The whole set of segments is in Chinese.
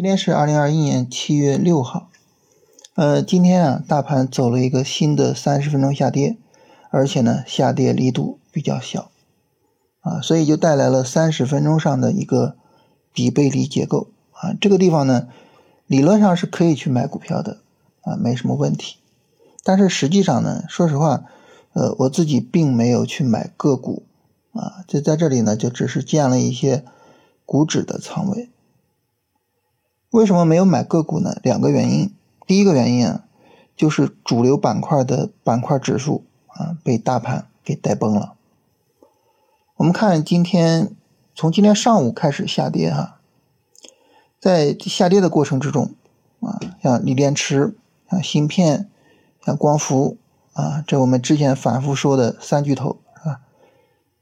今天是二零二一年七月六号，呃，今天啊，大盘走了一个新的三十分钟下跌，而且呢，下跌力度比较小，啊，所以就带来了三十分钟上的一个底背离结构。啊，这个地方呢，理论上是可以去买股票的啊，没什么问题，但是实际上呢，说实话，呃，我自己并没有去买个股。啊，就在这里呢，就只是建了一些股指的仓位。为什么没有买个股呢？两个原因。第一个原因啊，就是主流板块的板块指数啊被大盘给带崩了。我们看今天从今天上午开始下跌哈，在下跌的过程之中啊，像锂电池、像芯片、像光伏啊，这我们之前反复说的三巨头是吧？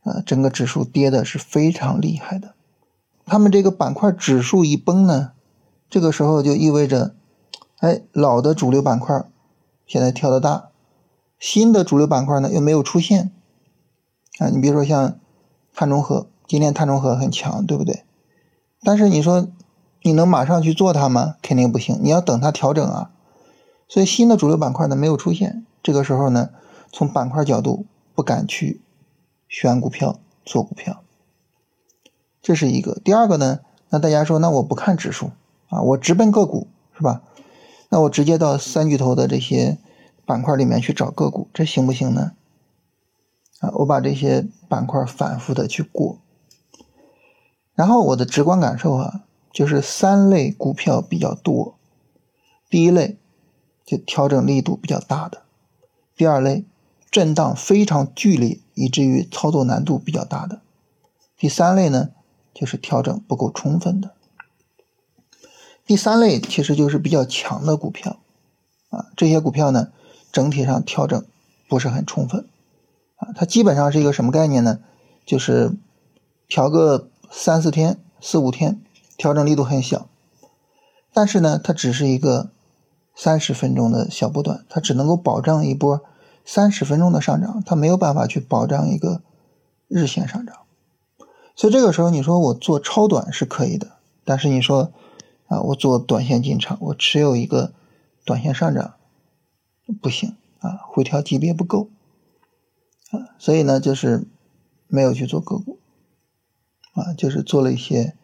啊，整个指数跌的是非常厉害的。他们这个板块指数一崩呢？这个时候就意味着，哎，老的主流板块现在跳得大，新的主流板块呢又没有出现，啊，你比如说像碳中和，今天碳中和很强，对不对？但是你说你能马上去做它吗？肯定不行，你要等它调整啊。所以新的主流板块呢没有出现，这个时候呢，从板块角度不敢去选股票做股票，这是一个。第二个呢，那大家说，那我不看指数。啊，我直奔个股是吧？那我直接到三巨头的这些板块里面去找个股，这行不行呢？啊，我把这些板块反复的去过，然后我的直观感受啊，就是三类股票比较多。第一类就调整力度比较大的，第二类震荡非常剧烈，以至于操作难度比较大的，第三类呢就是调整不够充分的。第三类其实就是比较强的股票，啊，这些股票呢，整体上调整不是很充分，啊，它基本上是一个什么概念呢？就是调个三四天、四五天，调整力度很小，但是呢，它只是一个三十分钟的小波段，它只能够保障一波三十分钟的上涨，它没有办法去保障一个日线上涨，所以这个时候你说我做超短是可以的，但是你说。啊，我做短线进场，我持有一个短线上涨，不行啊，回调级别不够啊，所以呢，就是没有去做个股啊，就是做了一些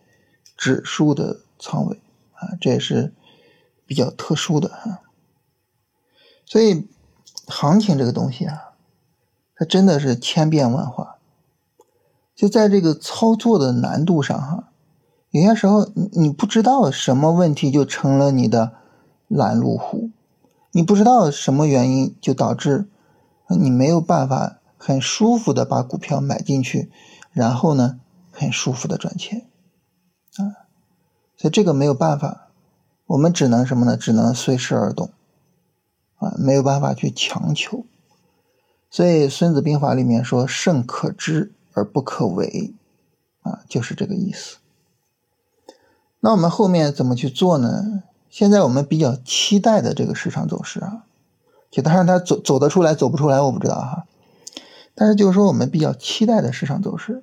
指数的仓位啊，这也是比较特殊的哈。所以行情这个东西啊，它真的是千变万化，就在这个操作的难度上哈。有些时候，你不知道什么问题就成了你的拦路虎，你不知道什么原因就导致你没有办法很舒服的把股票买进去，然后呢，很舒服的赚钱，啊，所以这个没有办法，我们只能什么呢？只能随时而动，啊，没有办法去强求。所以《孙子兵法》里面说：“胜可知而不可为”，啊，就是这个意思。那我们后面怎么去做呢？现在我们比较期待的这个市场走势啊，就当然它走走得出来，走不出来我不知道哈。但是就是说我们比较期待的市场走势，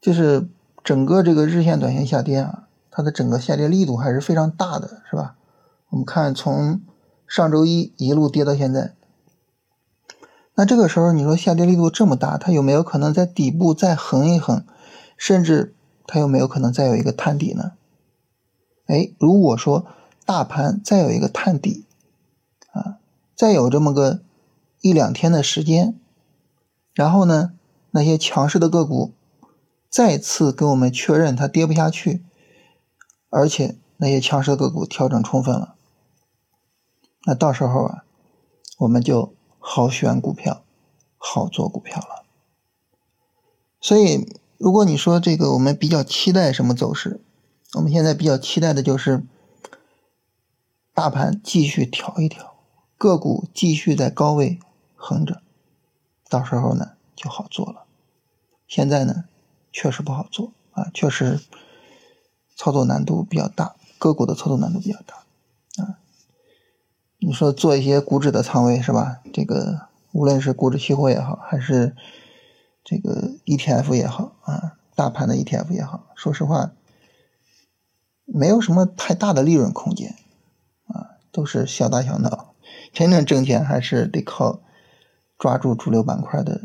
就是整个这个日线、短线下跌啊，它的整个下跌力度还是非常大的，是吧？我们看从上周一一路跌到现在，那这个时候你说下跌力度这么大，它有没有可能在底部再横一横，甚至？它有没有可能再有一个探底呢？哎，如果说大盘再有一个探底，啊，再有这么个一两天的时间，然后呢，那些强势的个股再次跟我们确认它跌不下去，而且那些强势的个股调整充分了，那到时候啊，我们就好选股票，好做股票了。所以。如果你说这个，我们比较期待什么走势？我们现在比较期待的就是大盘继续调一调，个股继续在高位横着，到时候呢就好做了。现在呢确实不好做啊，确实操作难度比较大，个股的操作难度比较大啊。你说做一些股指的仓位是吧？这个无论是股指期货也好，还是这个 ETF 也好啊，大盘的 ETF 也好，说实话，没有什么太大的利润空间啊，都是小打小闹。真正挣钱还是得靠抓住主流板块的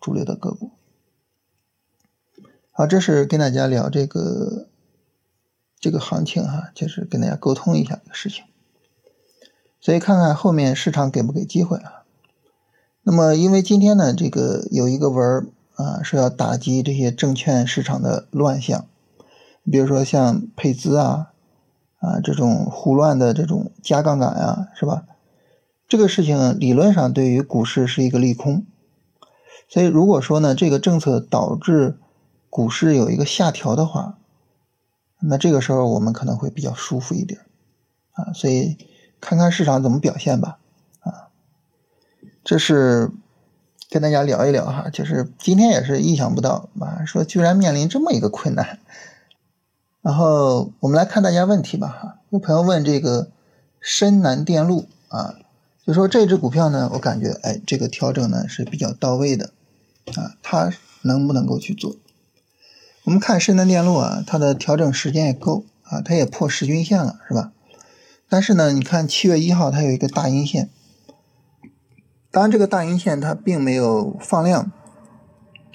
主流的个股。好，这是跟大家聊这个这个行情哈，就是跟大家沟通一下这个事情。所以看看后面市场给不给机会啊？那么因为今天呢，这个有一个文啊，是要打击这些证券市场的乱象，比如说像配资啊啊这种胡乱的这种加杠杆呀，是吧？这个事情理论上对于股市是一个利空，所以如果说呢，这个政策导致股市有一个下调的话，那这个时候我们可能会比较舒服一点啊。所以看看市场怎么表现吧啊。这是跟大家聊一聊哈，就是今天也是意想不到啊，说居然面临这么一个困难。然后我们来看大家问题吧哈，有朋友问这个深南电路啊。就说这只股票呢，我感觉哎，这个调整呢是比较到位的，啊，它能不能够去做？我们看深南电路啊，它的调整时间也够啊，它也破十均线了，是吧？但是呢，你看七月一号它有一个大阴线，当然这个大阴线它并没有放量，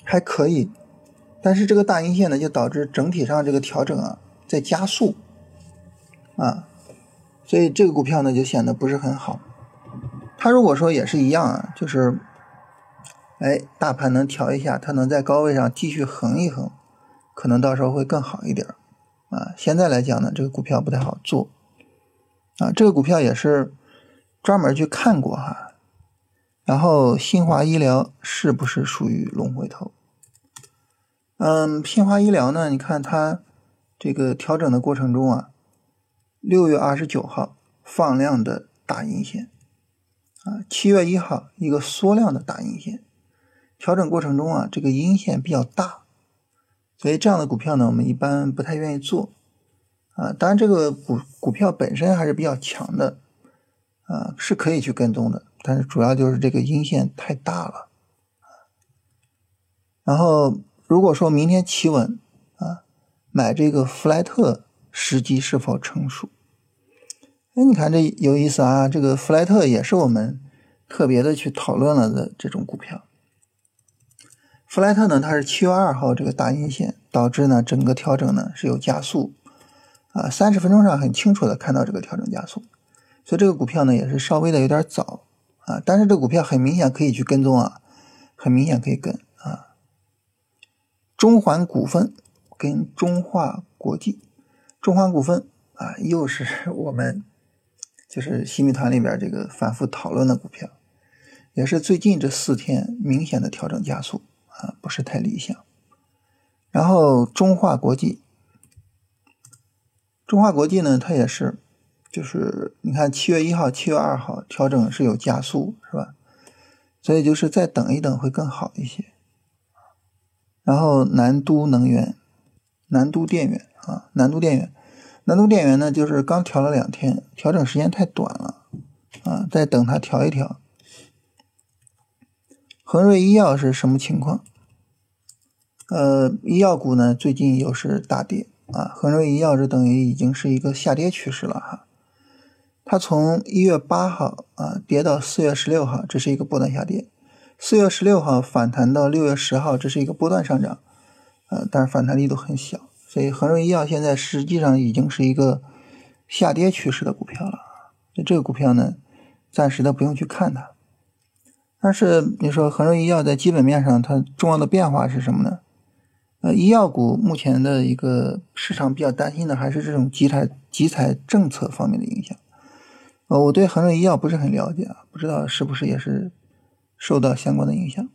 还可以，但是这个大阴线呢就导致整体上这个调整啊在加速，啊，所以这个股票呢就显得不是很好。它如果说也是一样啊，就是，哎，大盘能调一下，它能在高位上继续横一横，可能到时候会更好一点啊。现在来讲呢，这个股票不太好做啊。这个股票也是专门去看过哈。然后新华医疗是不是属于龙回头？嗯，新华医疗呢？你看它这个调整的过程中啊，六月二十九号放量的大阴线。啊，七月一号一个缩量的大阴线，调整过程中啊，这个阴线比较大，所以这样的股票呢，我们一般不太愿意做。啊，当然这个股股票本身还是比较强的，啊，是可以去跟踪的，但是主要就是这个阴线太大了。然后如果说明天企稳啊，买这个弗莱特时机是否成熟？哎，你看这有意思啊！这个弗莱特也是我们特别的去讨论了的这种股票。弗莱特呢，它是七月二号这个大阴线导致呢整个调整呢是有加速啊，三十分钟上很清楚的看到这个调整加速，所以这个股票呢也是稍微的有点早啊，但是这股票很明显可以去跟踪啊，很明显可以跟啊。中环股份跟中化国际，中环股份啊又是 我们。就是新米团里边这个反复讨论的股票，也是最近这四天明显的调整加速啊，不是太理想。然后中化国际，中化国际呢，它也是，就是你看七月一号、七月二号调整是有加速，是吧？所以就是再等一等会更好一些。然后南都能源、南都电源啊，南都电源。南都电源呢，就是刚调了两天，调整时间太短了，啊，再等它调一调。恒瑞医药是什么情况？呃，医药股呢最近又是大跌啊，恒瑞医药这等于已经是一个下跌趋势了哈。它从一月八号啊跌到四月十六号，这是一个波段下跌；四月十六号反弹到六月十号，这是一个波段上涨，呃，但是反弹力度很小。所以恒瑞医药现在实际上已经是一个下跌趋势的股票了，那这个股票呢，暂时的不用去看它。但是你说恒瑞医药在基本面上它重要的变化是什么呢？呃，医药股目前的一个市场比较担心的还是这种集采集采政策方面的影响。呃，我对恒瑞医药不是很了解啊，不知道是不是也是受到相关的影响。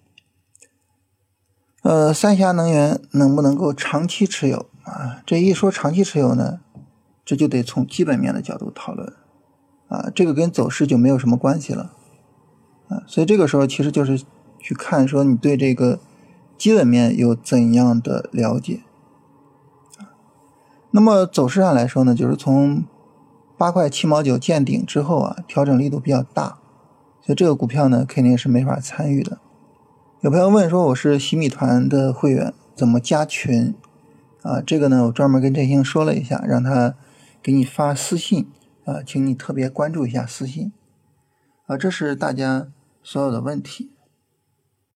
呃，三峡能源能不能够长期持有？啊，这一说长期持有呢，这就得从基本面的角度讨论，啊，这个跟走势就没有什么关系了，啊，所以这个时候其实就是去看说你对这个基本面有怎样的了解，那么走势上来说呢，就是从八块七毛九见顶之后啊，调整力度比较大，所以这个股票呢肯定是没法参与的。有朋友问说，我是洗米团的会员，怎么加群？啊，这个呢，我专门跟振兴说了一下，让他给你发私信啊，请你特别关注一下私信啊，这是大家所有的问题。